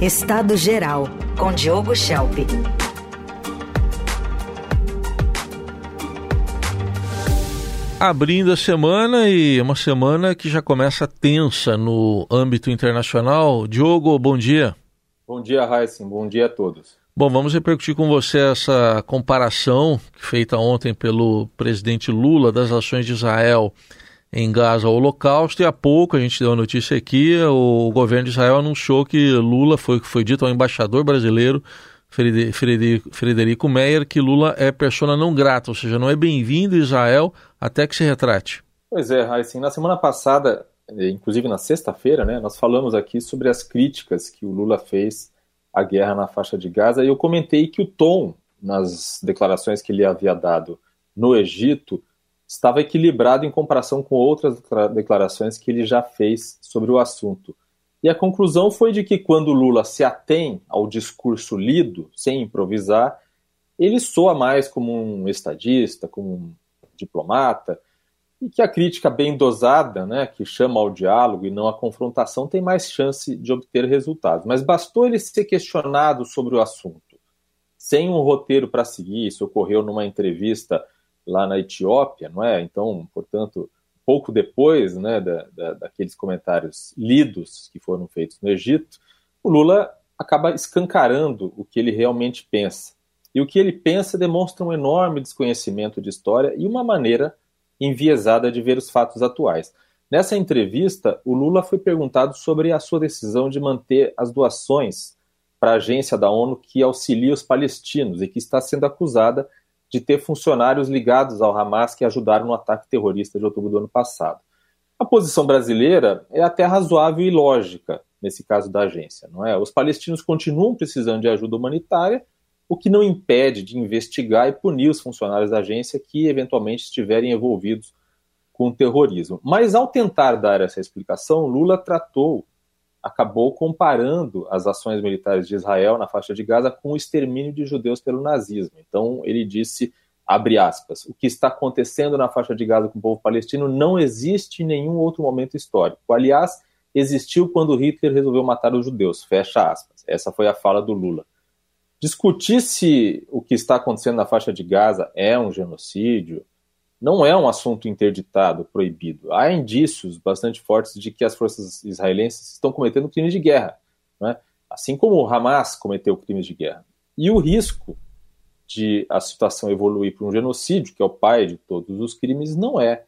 Estado Geral, com Diogo Schelp. Abrindo a semana e uma semana que já começa tensa no âmbito internacional. Diogo, bom dia. Bom dia, Heisen. Bom dia a todos. Bom, vamos repercutir com você essa comparação feita ontem pelo presidente Lula das ações de Israel em Gaza ao Holocausto. E há pouco a gente deu a notícia aqui: o governo de Israel anunciou que Lula foi, foi dito ao embaixador brasileiro Frederico, Frederico Meyer que Lula é persona não grata, ou seja, não é bem-vindo a Israel até que se retrate. Pois é, assim, na semana passada, inclusive na sexta-feira, né, nós falamos aqui sobre as críticas que o Lula fez à guerra na faixa de Gaza e eu comentei que o tom nas declarações que ele havia dado no Egito estava equilibrado em comparação com outras declarações que ele já fez sobre o assunto. E a conclusão foi de que quando Lula se atém ao discurso lido, sem improvisar, ele soa mais como um estadista, como um diplomata, e que a crítica bem dosada, né, que chama ao diálogo e não à confrontação, tem mais chance de obter resultados. Mas bastou ele ser questionado sobre o assunto, sem um roteiro para seguir, isso ocorreu numa entrevista lá na Etiópia, não é? Então, portanto, pouco depois né, da, da, daqueles comentários lidos que foram feitos no Egito, o Lula acaba escancarando o que ele realmente pensa. E o que ele pensa demonstra um enorme desconhecimento de história e uma maneira enviesada de ver os fatos atuais. Nessa entrevista, o Lula foi perguntado sobre a sua decisão de manter as doações para a agência da ONU que auxilia os palestinos e que está sendo acusada de ter funcionários ligados ao Hamas que ajudaram no ataque terrorista de outubro do ano passado. A posição brasileira é até razoável e lógica nesse caso da agência, não é? Os palestinos continuam precisando de ajuda humanitária, o que não impede de investigar e punir os funcionários da agência que eventualmente estiverem envolvidos com o terrorismo. Mas ao tentar dar essa explicação, Lula tratou acabou comparando as ações militares de Israel na faixa de Gaza com o extermínio de judeus pelo nazismo. Então ele disse, abre aspas, o que está acontecendo na faixa de Gaza com o povo palestino não existe em nenhum outro momento histórico. Aliás, existiu quando Hitler resolveu matar os judeus, fecha aspas. Essa foi a fala do Lula. Discutir se o que está acontecendo na faixa de Gaza é um genocídio, não é um assunto interditado, proibido. Há indícios bastante fortes de que as forças israelenses estão cometendo crimes de guerra, né? assim como o Hamas cometeu crimes de guerra. E o risco de a situação evoluir para um genocídio, que é o pai de todos os crimes, não é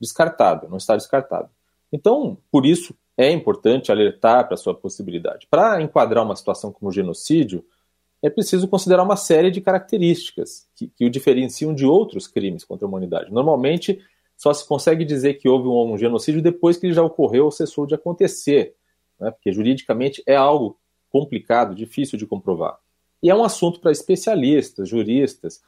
descartado, não está descartado. Então, por isso, é importante alertar para a sua possibilidade. Para enquadrar uma situação como genocídio, é preciso considerar uma série de características que, que, o diferenciam de outros crimes contra a humanidade. Normalmente, só se consegue dizer que houve um, um genocídio depois que ele já ocorreu ou cessou de acontecer, né? porque juridicamente é algo complicado, difícil de comprovar. E é um assunto para especialistas, juristas.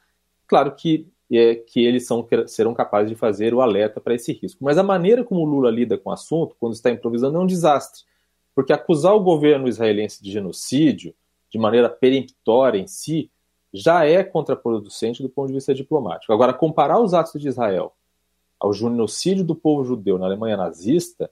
Claro que, é, que eles são, serão capazes de fazer o alerta para esse risco. Mas a maneira como o Lula lida com o assunto, quando está improvisando, é um desastre. Porque acusar o governo israelense de genocídio de maneira peremptória em si, já é contraproducente do ponto de vista diplomático. Agora, comparar os atos de Israel ao genocídio do povo judeu na Alemanha nazista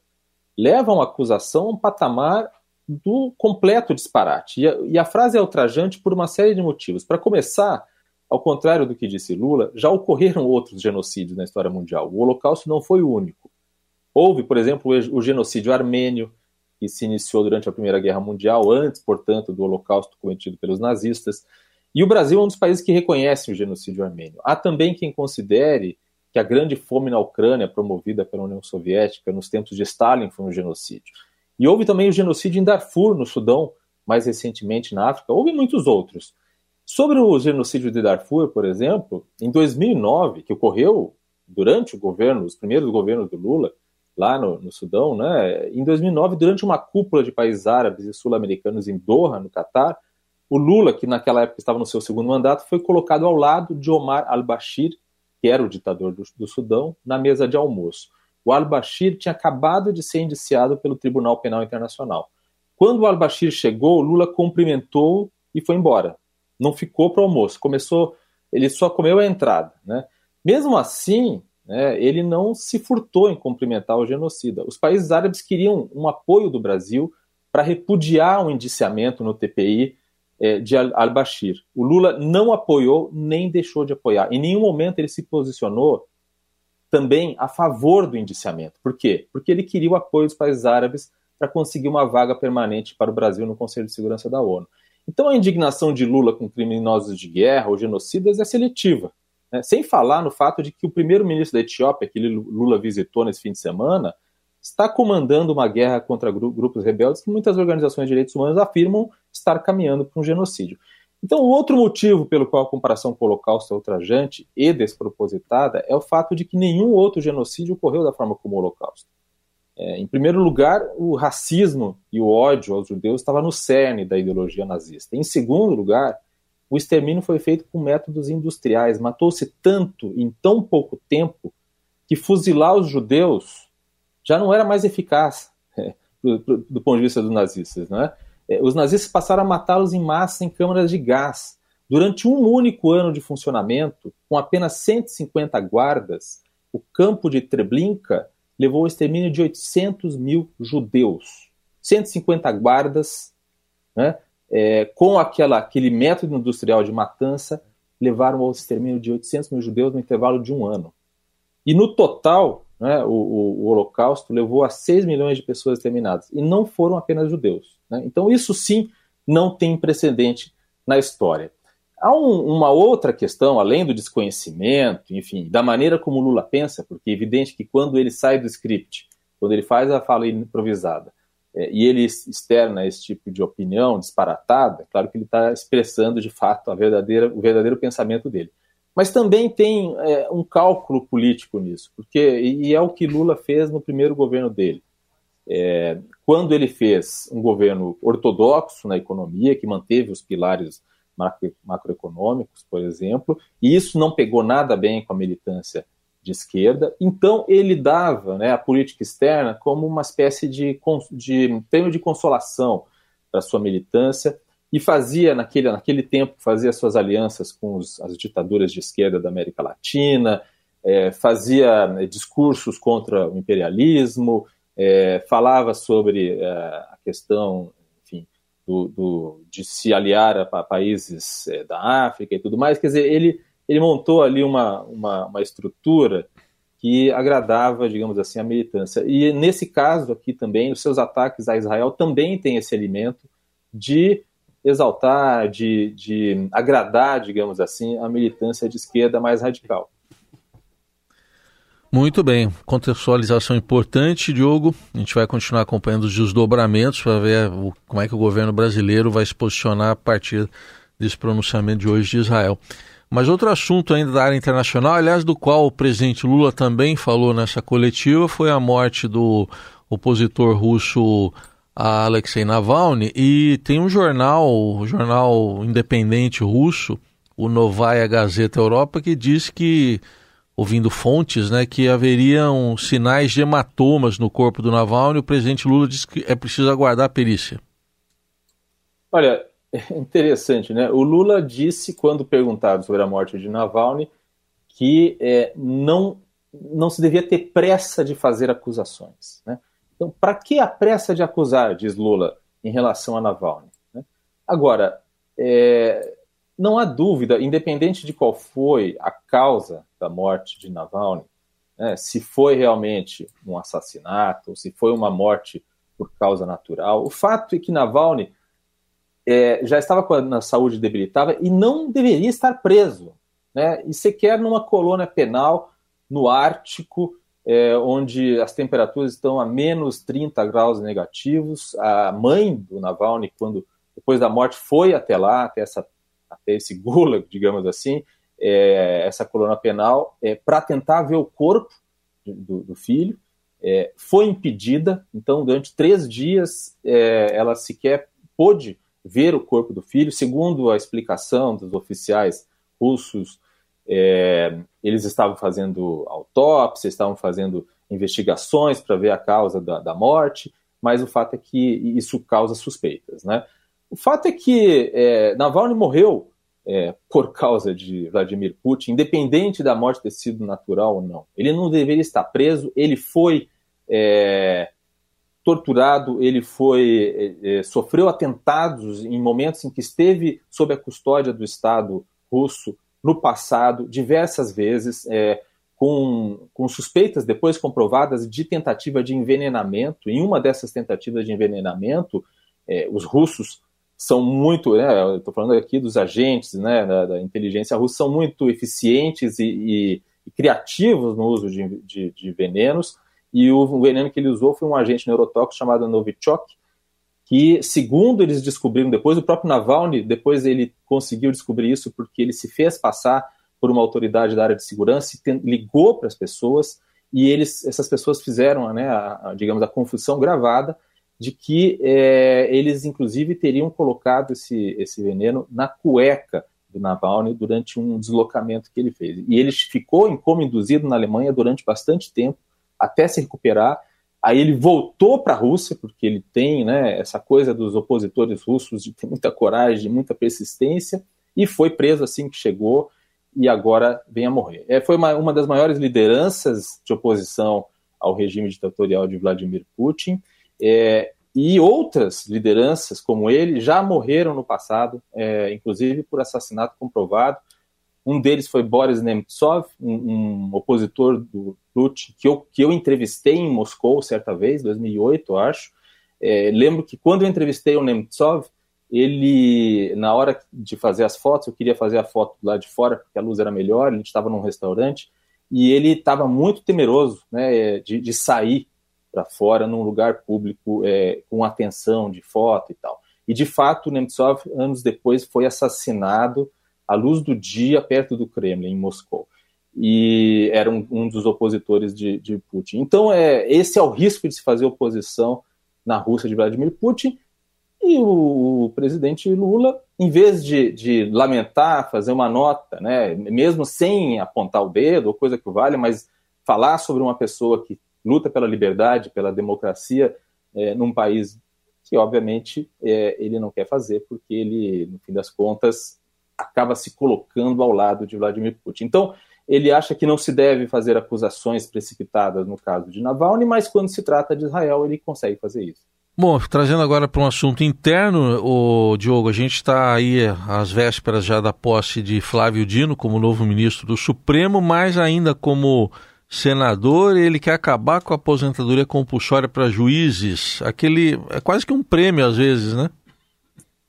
leva uma acusação a um patamar do completo disparate. E a, e a frase é ultrajante por uma série de motivos. Para começar, ao contrário do que disse Lula, já ocorreram outros genocídios na história mundial. O Holocausto não foi o único. Houve, por exemplo, o genocídio armênio, que se iniciou durante a Primeira Guerra Mundial, antes, portanto, do Holocausto cometido pelos nazistas. E o Brasil é um dos países que reconhece o genocídio armênio. Há também quem considere que a grande fome na Ucrânia, promovida pela União Soviética nos tempos de Stalin, foi um genocídio. E houve também o genocídio em Darfur, no Sudão, mais recentemente na África. Houve muitos outros. Sobre o genocídio de Darfur, por exemplo, em 2009, que ocorreu durante o governo, os primeiros governos do Lula, lá no, no, Sudão, né? Em 2009, durante uma cúpula de países árabes e sul-americanos em Doha, no Catar, o Lula, que naquela época estava no seu segundo mandato, foi colocado ao lado de Omar al-Bashir, que era o ditador do, do Sudão, na mesa de almoço. O al-Bashir tinha acabado de ser indiciado pelo Tribunal Penal Internacional. Quando o al-Bashir chegou, Lula cumprimentou e foi embora. Não ficou para o almoço. Começou, ele só comeu a entrada, né? Mesmo assim, né, ele não se furtou em cumprimentar o genocida. Os países árabes queriam um apoio do Brasil para repudiar o indiciamento no TPI é, de al-Bashir. O Lula não apoiou nem deixou de apoiar. Em nenhum momento ele se posicionou também a favor do indiciamento. Por quê? Porque ele queria o apoio dos países árabes para conseguir uma vaga permanente para o Brasil no Conselho de Segurança da ONU. Então a indignação de Lula com criminosos de guerra ou genocidas é seletiva. Né? Sem falar no fato de que o primeiro-ministro da Etiópia, que Lula visitou nesse fim de semana, está comandando uma guerra contra grupos rebeldes que muitas organizações de direitos humanos afirmam estar caminhando para um genocídio. Então, outro motivo pelo qual a comparação com o Holocausto é ultrajante e despropositada é o fato de que nenhum outro genocídio ocorreu da forma como o Holocausto. É, em primeiro lugar, o racismo e o ódio aos judeus estava no cerne da ideologia nazista. Em segundo lugar, o extermínio foi feito com métodos industriais. Matou-se tanto em tão pouco tempo que fuzilar os judeus já não era mais eficaz é, do, do, ponto de vista dos nazistas. Né? Os nazistas passaram a matá-los em massa em câmaras de gás. Durante um único ano de funcionamento, com apenas 150 guardas, o campo de Treblinka levou ao extermínio de 800 mil judeus. 150 guardas, né, é, com aquela, aquele método industrial de matança, levaram ao extermínio de 800 mil judeus no intervalo de um ano. E no total, né, o, o, o, Holocausto levou a 6 milhões de pessoas exterminadas. E não foram apenas judeus. Né? Então, isso sim não tem precedente na história. Há um, uma outra questão, além do desconhecimento, enfim, da maneira como Lula pensa, porque é evidente que quando ele sai do script, quando ele faz a fala improvisada, e ele externa esse tipo de opinião disparatada, é claro que ele está expressando de fato a verdadeira, o verdadeiro pensamento dele. Mas também tem é, um cálculo político nisso, porque e é o que Lula fez no primeiro governo dele. É, quando ele fez um governo ortodoxo na economia, que manteve os pilares macro, macroeconômicos, por exemplo, e isso não pegou nada bem com a militância de esquerda. Então, ele dava né, a política externa como uma espécie de, de prêmio de consolação para sua militância e fazia, naquele, naquele tempo, fazia suas alianças com os, as ditaduras de esquerda da América Latina, é, fazia né, discursos contra o imperialismo, é, falava sobre é, a questão do, do, de se aliar a, a países é, da África e tudo mais. Quer dizer, ele, ele montou ali uma, uma, uma, estrutura que agradava, digamos assim, a militância. E nesse caso aqui também, os seus ataques a Israel também têm esse elemento de exaltar, de, de agradar, digamos assim, a militância de esquerda mais radical. Muito bem, contextualização importante, Diogo. A gente vai continuar acompanhando os desdobramentos para ver o, como é que o governo brasileiro vai se posicionar a partir desse pronunciamento de hoje de Israel. Mas outro assunto ainda da área internacional, aliás, do qual o presidente Lula também falou nessa coletiva, foi a morte do opositor russo Alexei Navalny. E tem um jornal, o jornal independente russo, o Novaya Gazeta Europa, que diz que ouvindo fontes, né, que haveriam sinais de hematomas no corpo do Navalny. O presidente Lula disse que é preciso aguardar a perícia. Olha, é interessante, né? O Lula disse, quando perguntado sobre a morte de Navalny, que é, não, não se devia ter pressa de fazer acusações. Né? Então, para que a pressa de acusar, diz Lula, em relação a Navalny? Né? Agora, é, não há dúvida, independente de qual foi a causa da morte de Navalny, né, se foi realmente um assassinato, ou se foi uma morte por causa natural, o fato é que Navalny é, já estava com a saúde debilitada e não deveria estar preso, né, e sequer numa colônia penal no Ártico, é, onde as temperaturas estão a menos 30 graus negativos. A mãe do Navalny, quando depois da morte, foi até lá, até essa até esse gulag, digamos assim, é, essa coluna penal, é, para tentar ver o corpo do, do filho. É, foi impedida, então, durante três dias, é, ela sequer pôde ver o corpo do filho. Segundo a explicação dos oficiais russos, é, eles estavam fazendo autópsia, estavam fazendo investigações para ver a causa da, da, morte, mas o fato é que isso causa suspeitas. Né? O fato é que é, Navalny morreu é, por causa de Vladimir Putin, independente da morte ter sido natural ou não. Ele não deveria estar preso, ele foi é, torturado, ele foi é, sofreu atentados em momentos em que esteve sob a custódia do Estado russo no passado, diversas vezes, é, com, com suspeitas depois comprovadas de tentativa de envenenamento. Em uma dessas tentativas de envenenamento, é, os russos são muito, né, estou falando aqui dos agentes né, da, da, inteligência russa, são muito eficientes e, e, e criativos no uso de, de, de, venenos, e o veneno que ele usou foi um agente neurotóxico chamado Novichok, que, segundo eles descobriram depois, o próprio Navalny, depois ele conseguiu descobrir isso porque ele se fez passar por uma autoridade da área de segurança e ligou para as pessoas, e eles, essas pessoas fizeram, né, a, a, digamos, a confusão gravada, de que é, eles, inclusive, teriam colocado esse, esse veneno na cueca do Navalny durante um deslocamento que ele fez. E ele ficou em coma induzido na Alemanha durante bastante tempo, até se recuperar. Aí ele voltou para a Rússia, porque ele tem né, essa coisa dos opositores russos de ter muita coragem, muita persistência, e foi preso assim que chegou, e agora vem a morrer. É, foi uma, uma das maiores lideranças de oposição ao regime ditatorial de Vladimir Putin, é, e outras lideranças como ele já morreram no passado, é, inclusive por assassinato comprovado. Um deles foi Boris Nemtsov, um, um opositor do Putin, que eu, que eu entrevistei em Moscou certa vez, 2008, eu acho. É, lembro que quando eu entrevistei o Nemtsov, ele, na hora de fazer as fotos, eu queria fazer a foto lá de fora, porque a luz era melhor, a gente estava num restaurante, e ele estava muito temeroso né, de, de sair para fora num lugar público é, com atenção de foto e tal. E de fato, Nemtsov, anos depois, foi assassinado à luz do dia perto do Kremlin, em Moscou. E era um, um dos opositores de, de, Putin. Então, é, esse é o risco de se fazer oposição na Rússia de Vladimir Putin. E o, o presidente Lula, em vez de, de, lamentar, fazer uma nota, né, mesmo sem apontar o dedo ou coisa que vale, mas falar sobre uma pessoa que luta pela liberdade, pela democracia é, num país que, obviamente, é, ele não quer fazer, porque ele, no fim das contas, acaba se colocando ao lado de Vladimir Putin. Então, ele acha que não se deve fazer acusações precipitadas no caso de Navalny, mas quando se trata de Israel, ele consegue fazer isso. Bom, trazendo agora para um assunto interno, o Diogo, a gente está aí às vésperas já da posse de Flávio Dino como novo ministro do Supremo, mas ainda como senador, ele quer acabar com a aposentadoria compulsória para juízes. Aquele é quase que um prêmio às vezes, né?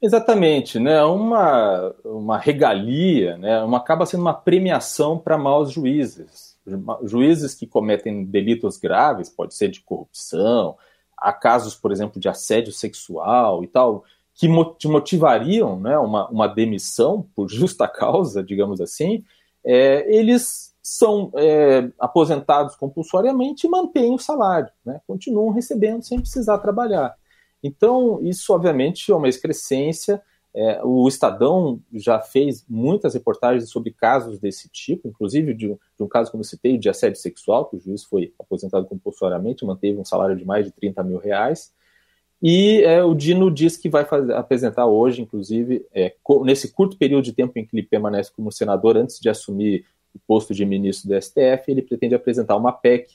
Exatamente, né? Uma, uma regalia, né? Uma, acaba sendo uma premiação para maus juízes. Juízes que cometem delitos graves, pode ser de corrupção, há casos, por exemplo, de assédio sexual e tal, que motivariam né, uma, uma demissão por justa causa, digamos assim, é, eles são é, aposentados compulsoriamente e mantêm o salário, né? continuam recebendo sem precisar trabalhar. Então, isso obviamente é uma excrescência. É, o Estadão já fez muitas reportagens sobre casos desse tipo, inclusive de um, de um caso, como eu citei, de assédio sexual, que o juiz foi aposentado compulsoriamente, manteve um salário de mais de 30 mil reais. E é, o Dino diz que vai fazer, apresentar hoje, inclusive, é, nesse curto período de tempo em que ele permanece como senador, antes de assumir o posto de ministro do STF, ele pretende apresentar uma PEC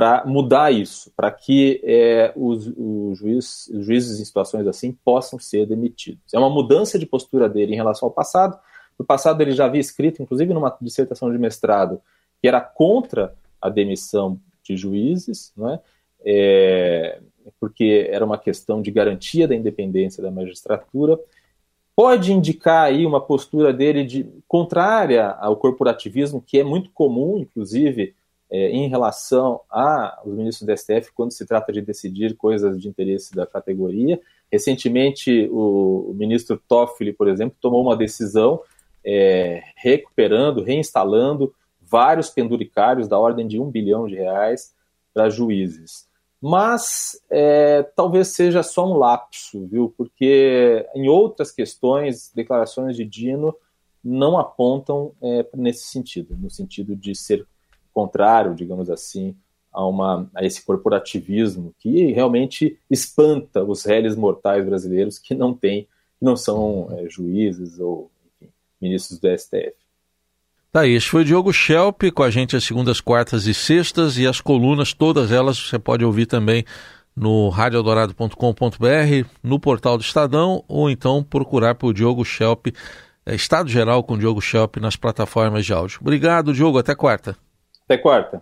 para mudar isso, para que é, os, os, juiz, os, juízes em situações assim possam ser demitidos. É uma mudança de postura dele em relação ao passado. No passado ele já havia escrito, inclusive numa dissertação de mestrado, que era contra a demissão de juízes, não é? é porque era uma questão de garantia da independência da magistratura pode indicar aí uma postura dele de contrária ao corporativismo, que é muito comum, inclusive, é, em relação aos ministros do STF quando se trata de decidir coisas de interesse da categoria. Recentemente, o, ministro Toffoli, por exemplo, tomou uma decisão é, recuperando, reinstalando vários penduricários da ordem de um bilhão de reais para juízes mas é, talvez seja só um lapso, viu? Porque em outras questões, declarações de Dino não apontam é, nesse sentido, no sentido de ser contrário, digamos assim, a, uma, a esse corporativismo que realmente espanta os réis mortais brasileiros que não têm, não são é, juízes ou enfim, ministros do STF. Tá, esse foi o Diogo Schelp com a gente às segundas, quartas e sextas e as colunas, todas elas você pode ouvir também no radioeldorado.com.br, no portal do Estadão, ou então procurar por Diogo Schelp, é, Estado Geral com Diogo Schelp nas plataformas de áudio. Obrigado, Diogo. Até quarta. Até quarta.